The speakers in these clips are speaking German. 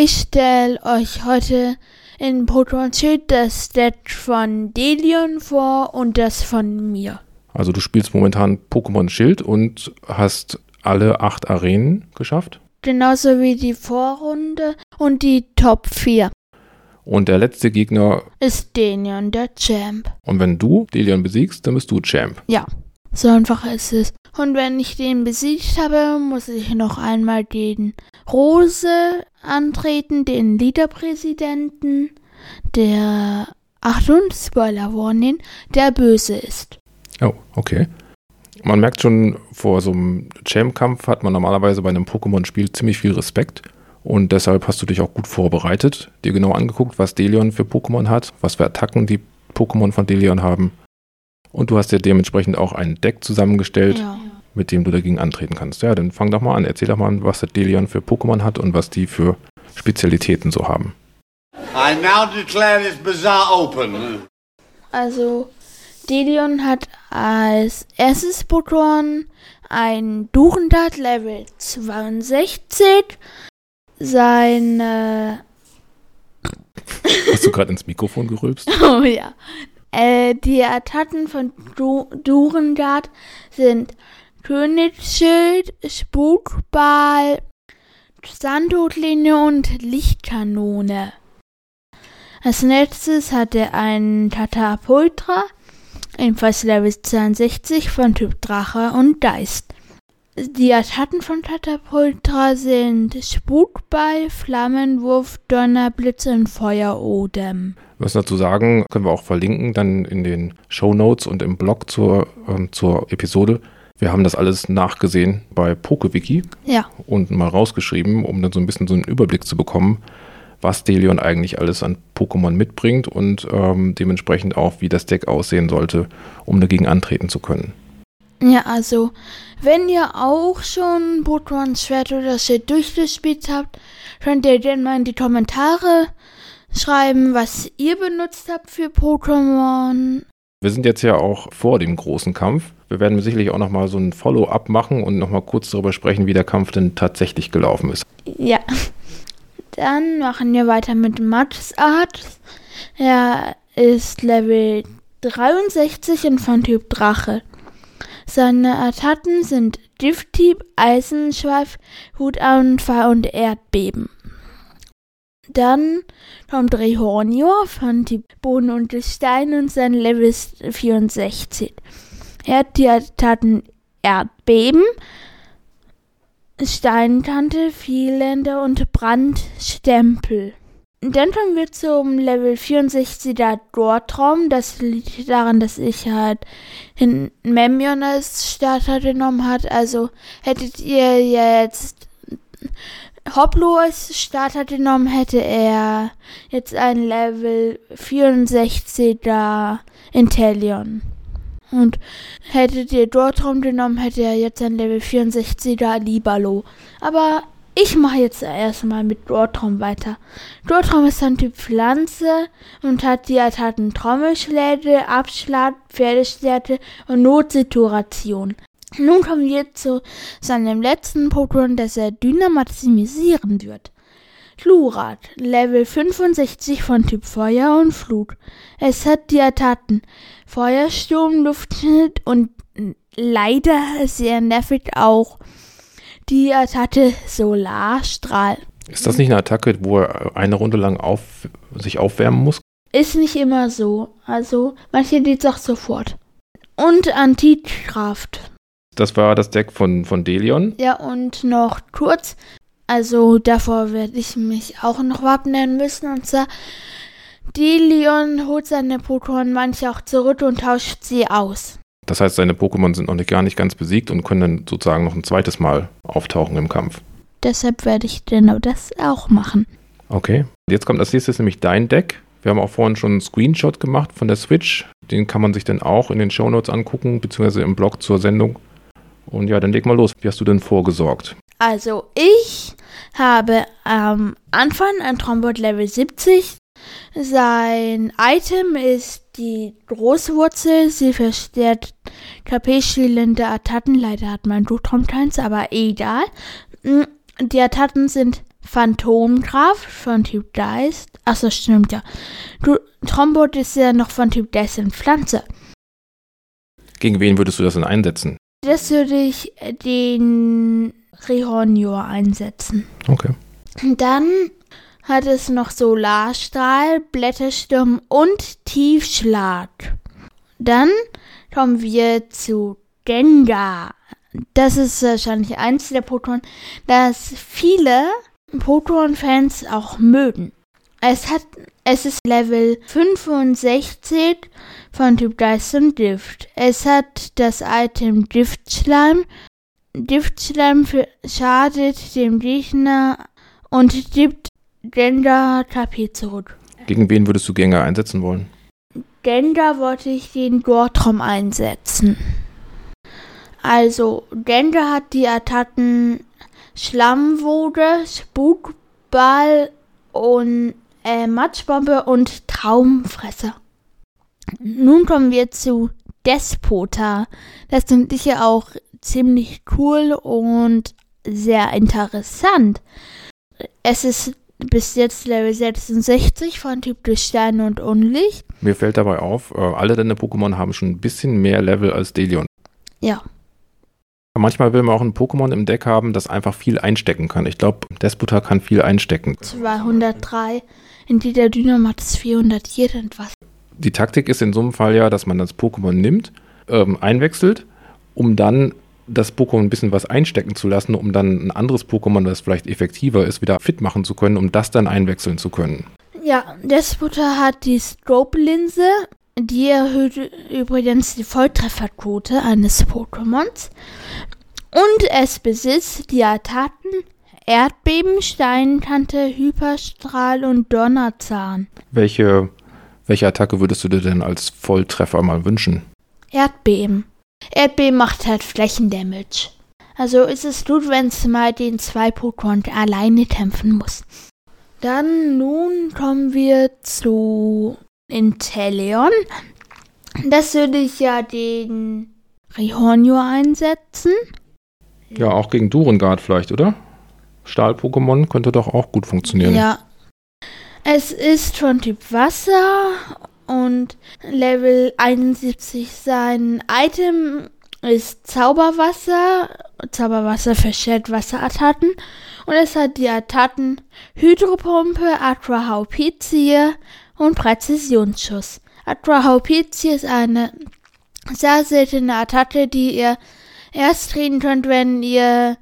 Ich stelle euch heute in Pokémon Schild das Stat von Delion vor und das von mir. Also du spielst momentan Pokémon Schild und hast alle acht Arenen geschafft? Genauso wie die Vorrunde und die Top 4. Und der letzte Gegner ist Delion, der Champ. Und wenn du Delion besiegst, dann bist du Champ. Ja, so einfach ist es. Und wenn ich den besiegt habe, muss ich noch einmal den Rose antreten, den Leaderpräsidenten, der, Achtung, Spoiler Warning, der böse ist. Oh, okay. Man merkt schon, vor so einem Champ-Kampf hat man normalerweise bei einem Pokémon-Spiel ziemlich viel Respekt. Und deshalb hast du dich auch gut vorbereitet, dir genau angeguckt, was Delion für Pokémon hat, was für Attacken die Pokémon von Delion haben. Und du hast dir dementsprechend auch ein Deck zusammengestellt, ja. mit dem du dagegen antreten kannst. Ja, dann fang doch mal an. Erzähl doch mal, was der Delion für Pokémon hat und was die für Spezialitäten so haben. I now declare this bazaar open. Also, Delion hat als erstes Pokémon ein Duchendat Level 62, seine. Hast du gerade ins Mikrofon gerülpst? Oh ja. Äh, die Attacken von du Durendart sind Königsschild, Spukball, Sandhutlinie und Lichtkanone. Als nächstes hat er einen Tatapultra, ebenfalls Level 62 von Typ Drache und Geist. Die Attacken von Katapultra sind Spukball, Flammenwurf, Donnerblitz und Feuerodem. Was dazu sagen, können wir auch verlinken, dann in den Show Notes und im Blog zur, äh, zur Episode. Wir haben das alles nachgesehen bei PokeWiki ja. und mal rausgeschrieben, um dann so ein bisschen so einen Überblick zu bekommen, was Delion eigentlich alles an Pokémon mitbringt und ähm, dementsprechend auch, wie das Deck aussehen sollte, um dagegen antreten zu können. Ja, also, wenn ihr auch schon Pokémon Schwert oder Schild durchgespielt habt, könnt ihr gerne mal in die Kommentare schreiben, was ihr benutzt habt für Pokémon. Wir sind jetzt ja auch vor dem großen Kampf. Wir werden sicherlich auch nochmal so ein Follow-up machen und nochmal kurz darüber sprechen, wie der Kampf denn tatsächlich gelaufen ist. Ja. Dann machen wir weiter mit Max Art. Er ist Level 63 und von Typ Drache. Seine Attacken sind Gifthieb, Eisenschweif, Hutanfall und Erdbeben. Dann kommt Rehornior von Typ Boden und Gestein und sein Level ist 64. Er hat die Attacken Erdbeben, Steinkante, Vielländer und Brandstempel. Dann kommen wir zum Level 64er Dortraum. Das liegt daran, dass ich halt in Memion als Starter genommen hat. Also hättet ihr jetzt Hoplo als Starter genommen, hätte er jetzt ein Level 64er Intellion. Und hättet ihr Dortraum genommen, hätte er jetzt ein Level 64er Libalo. Aber ich mache jetzt erstmal mit Dortraum weiter. Dortraum ist ein Typ Pflanze und hat die Attacken Trommelschläge, Abschlag, Pferdestärke und Notsituation. Nun kommen wir zu seinem letzten Pokémon, das er dynamatisieren wird. Chlurat, Level 65 von Typ Feuer und Flut. Es hat die Attacken Feuersturm, Luftschnitt und leider sehr nervig auch die Attacke Solarstrahl. Ist das nicht eine Attacke, wo er eine Runde lang auf, sich aufwärmen muss? Ist nicht immer so. Also, manche geht's auch sofort. Und Antikraft. Das war das Deck von, von Delion. Ja, und noch kurz. Also, davor werde ich mich auch noch wappnen müssen. Und zwar, Delion holt seine Pokémon manche auch zurück und tauscht sie aus. Das heißt, seine Pokémon sind noch nicht, gar nicht ganz besiegt und können dann sozusagen noch ein zweites Mal auftauchen im Kampf. Deshalb werde ich genau das auch machen. Okay. Jetzt kommt als nächstes nämlich dein Deck. Wir haben auch vorhin schon einen Screenshot gemacht von der Switch. Den kann man sich dann auch in den Shownotes angucken, beziehungsweise im Blog zur Sendung. Und ja, dann leg mal los. Wie hast du denn vorgesorgt? Also, ich habe am Anfang ein Trombot Level 70. Sein Item ist die Großwurzel. Sie verstärkt KP-schielende Attacken. Leider hat mein Dutraum keins, aber egal. Mm, die Attacken sind Phantomgraf von Typ Geist. Achso, stimmt ja. Du, Trombot ist ja noch von Typ Geist in Pflanze. Gegen wen würdest du das denn einsetzen? Das würde ich den Rehornior einsetzen. Okay. Dann hat es noch Solarstrahl, Blättersturm und Tiefschlag. Dann kommen wir zu Gengar. Das ist wahrscheinlich eins der Pokémon, das viele Pokémon-Fans auch mögen. Es hat, es ist Level 65 von Typ Geist und Gift. Es hat das Item Giftschleim. Giftschleim schadet dem Gegner und gibt Gender KP zurück. Gegen wen würdest du Gengar einsetzen wollen? Gender wollte ich den Gortrom einsetzen. Also, Gender hat die Attacken Schlammwoge, Spukball und äh, Matschbombe und Traumfresser. Nun kommen wir zu Despota. Das finde ich ja auch ziemlich cool und sehr interessant. Es ist bis jetzt Level 66 von Typ durch Steine und Unlicht. Mir fällt dabei auf, äh, alle deine Pokémon haben schon ein bisschen mehr Level als Delion. Ja. Manchmal will man auch ein Pokémon im Deck haben, das einfach viel einstecken kann. Ich glaube, Despota kann viel einstecken. 203. In der Dynamax ist 400 irgendwas. Die Taktik ist in so einem Fall ja, dass man das Pokémon nimmt, ähm, einwechselt, um dann das Pokémon ein bisschen was einstecken zu lassen, um dann ein anderes Pokémon, das vielleicht effektiver ist, wieder fit machen zu können, um das dann einwechseln zu können. Ja, Despota hat die Strobe-Linse. Die erhöht übrigens die Volltrefferquote eines Pokémons. Und es besitzt die Attacken Erdbeben, Steinkante, Hyperstrahl und Donnerzahn. Welche, welche Attacke würdest du dir denn als Volltreffer mal wünschen? Erdbeben. Erdbeben macht halt Flächendamage. Also ist es gut, wenn es mal den zwei Pokémon alleine kämpfen muss. Dann nun kommen wir zu Inteleon. Das würde ich ja den Rihornio einsetzen. Ja, auch gegen Durengard vielleicht, oder? Stahl-Pokémon könnte doch auch gut funktionieren. Ja. Es ist von Typ Wasser und Level 71 sein Item ist Zauberwasser. Zauberwasser verschert Wasserattacken. Und es hat die Attacken Hydropumpe, Aqua Haupizie und Präzisionsschuss. Aqua Haupizie ist eine sehr seltene Attacke, die ihr erst treten könnt, wenn ihr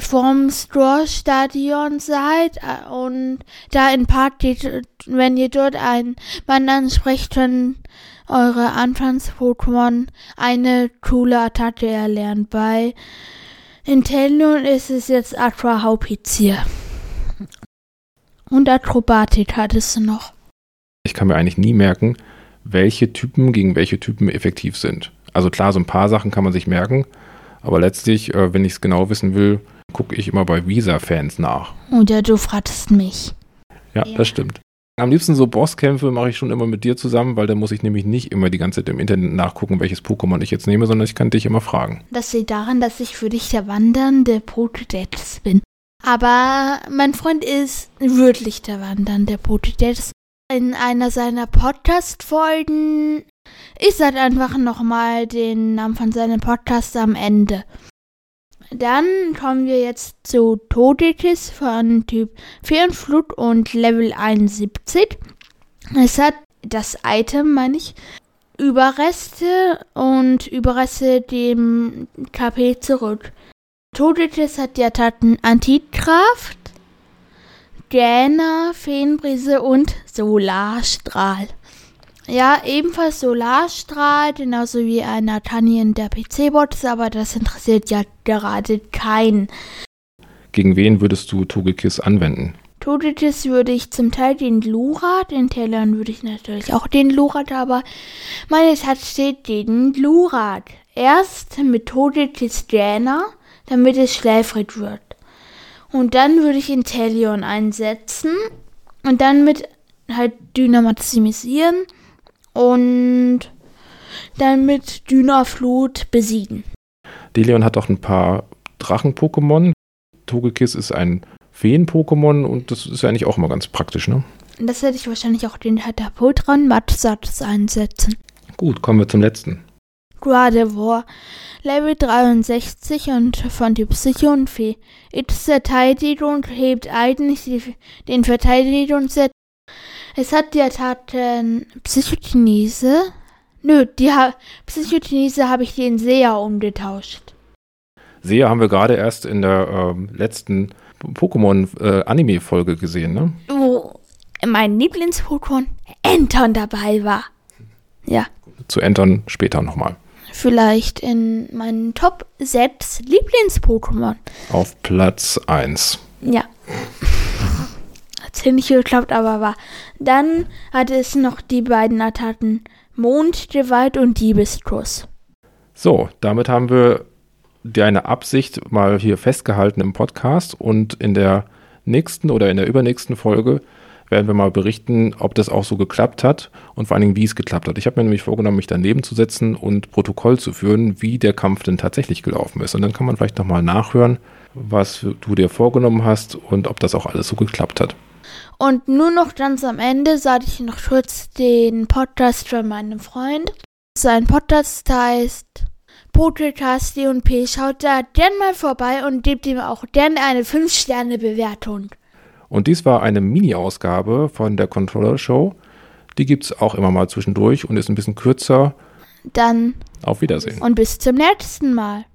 vom Store-Stadion seid äh, und da in Park wenn ihr dort einen Mann ansprecht, können eure Anfangs-Pokémon eine coole Attacke erlernen. Bei Inteleon ist es jetzt Aqua Haupizier. Und Akrobatik hattest du noch. Ich kann mir eigentlich nie merken, welche Typen gegen welche Typen effektiv sind. Also klar, so ein paar Sachen kann man sich merken, aber letztlich, äh, wenn ich es genau wissen will, gucke ich immer bei Visa-Fans nach. Oder du fragst mich. Ja, ja, das stimmt. Am liebsten so Bosskämpfe mache ich schon immer mit dir zusammen, weil da muss ich nämlich nicht immer die ganze Zeit im Internet nachgucken, welches Pokémon ich jetzt nehme, sondern ich kann dich immer fragen. Das liegt daran, dass ich für dich der wandernde Pokédex bin. Aber mein Freund ist wirklich der wandernde Pokédex. In einer seiner Podcast-Folgen, ich sage einfach nochmal den Namen von seinem Podcast am Ende. Dann kommen wir jetzt zu Todetis von Typ 4 Flut und Level 71. Es hat das Item, meine ich, Überreste und Überreste dem KP zurück. Todetis hat die Attacken Antikraft, Gähner, Feenbrise und Solarstrahl. Ja, ebenfalls Solarstrahl, genauso wie ein Nathaniel der PC-Bot ist, aber das interessiert ja gerade keinen. Gegen wen würdest du Togekiss anwenden? Togekiss würde ich zum Teil den Lurat, in Tellern würde ich natürlich auch den Lurat, aber meine Tat steht den Lurat. Erst mit Togekiss Jana, damit es schläfrig wird. Und dann würde ich Intellion einsetzen und dann mit halt Dynamatisieren und dann mit Dynaflut besiegen. Delion hat auch ein paar Drachen-Pokémon. Togekiss ist ein Feen-Pokémon und das ist ja eigentlich auch immer ganz praktisch, ne? Das hätte ich wahrscheinlich auch den Katapultron Matsatz einsetzen. Gut, kommen wir zum letzten. Gardevoir, Level 63 und von Typ Psychonfee. Ist verteidigt und hebt eigentlich die, den Verteidigungsset. Es hat die Attacken Psychokinese. Nö, die ha Psychokinese habe ich den Seher umgetauscht. Seher haben wir gerade erst in der ähm, letzten Pokémon-Anime-Folge äh, gesehen, ne? Wo mein Lieblings-Pokémon Anton dabei war. Ja. Zu Anton später nochmal. Vielleicht in meinen Top 6 Lieblings-Pokémon. Auf Platz 1. Ja. Hier nicht geklappt, aber war. Dann hatte es noch die beiden Attacken Mondgewalt und Diebeskuss. So, damit haben wir deine Absicht mal hier festgehalten im Podcast und in der nächsten oder in der übernächsten Folge werden wir mal berichten, ob das auch so geklappt hat und vor allen Dingen, wie es geklappt hat. Ich habe mir nämlich vorgenommen, mich daneben zu setzen und Protokoll zu führen, wie der Kampf denn tatsächlich gelaufen ist. Und dann kann man vielleicht nochmal nachhören, was du dir vorgenommen hast und ob das auch alles so geklappt hat. Und nur noch ganz am Ende sage ich noch kurz den Podcast von meinem Freund. Sein Podcast heißt Podcast D&P. Schaut da gern mal vorbei und gebt ihm auch gerne eine 5-Sterne-Bewertung. Und dies war eine Mini-Ausgabe von der Controller Show. Die gibt es auch immer mal zwischendurch und ist ein bisschen kürzer. Dann auf Wiedersehen. Und bis zum nächsten Mal.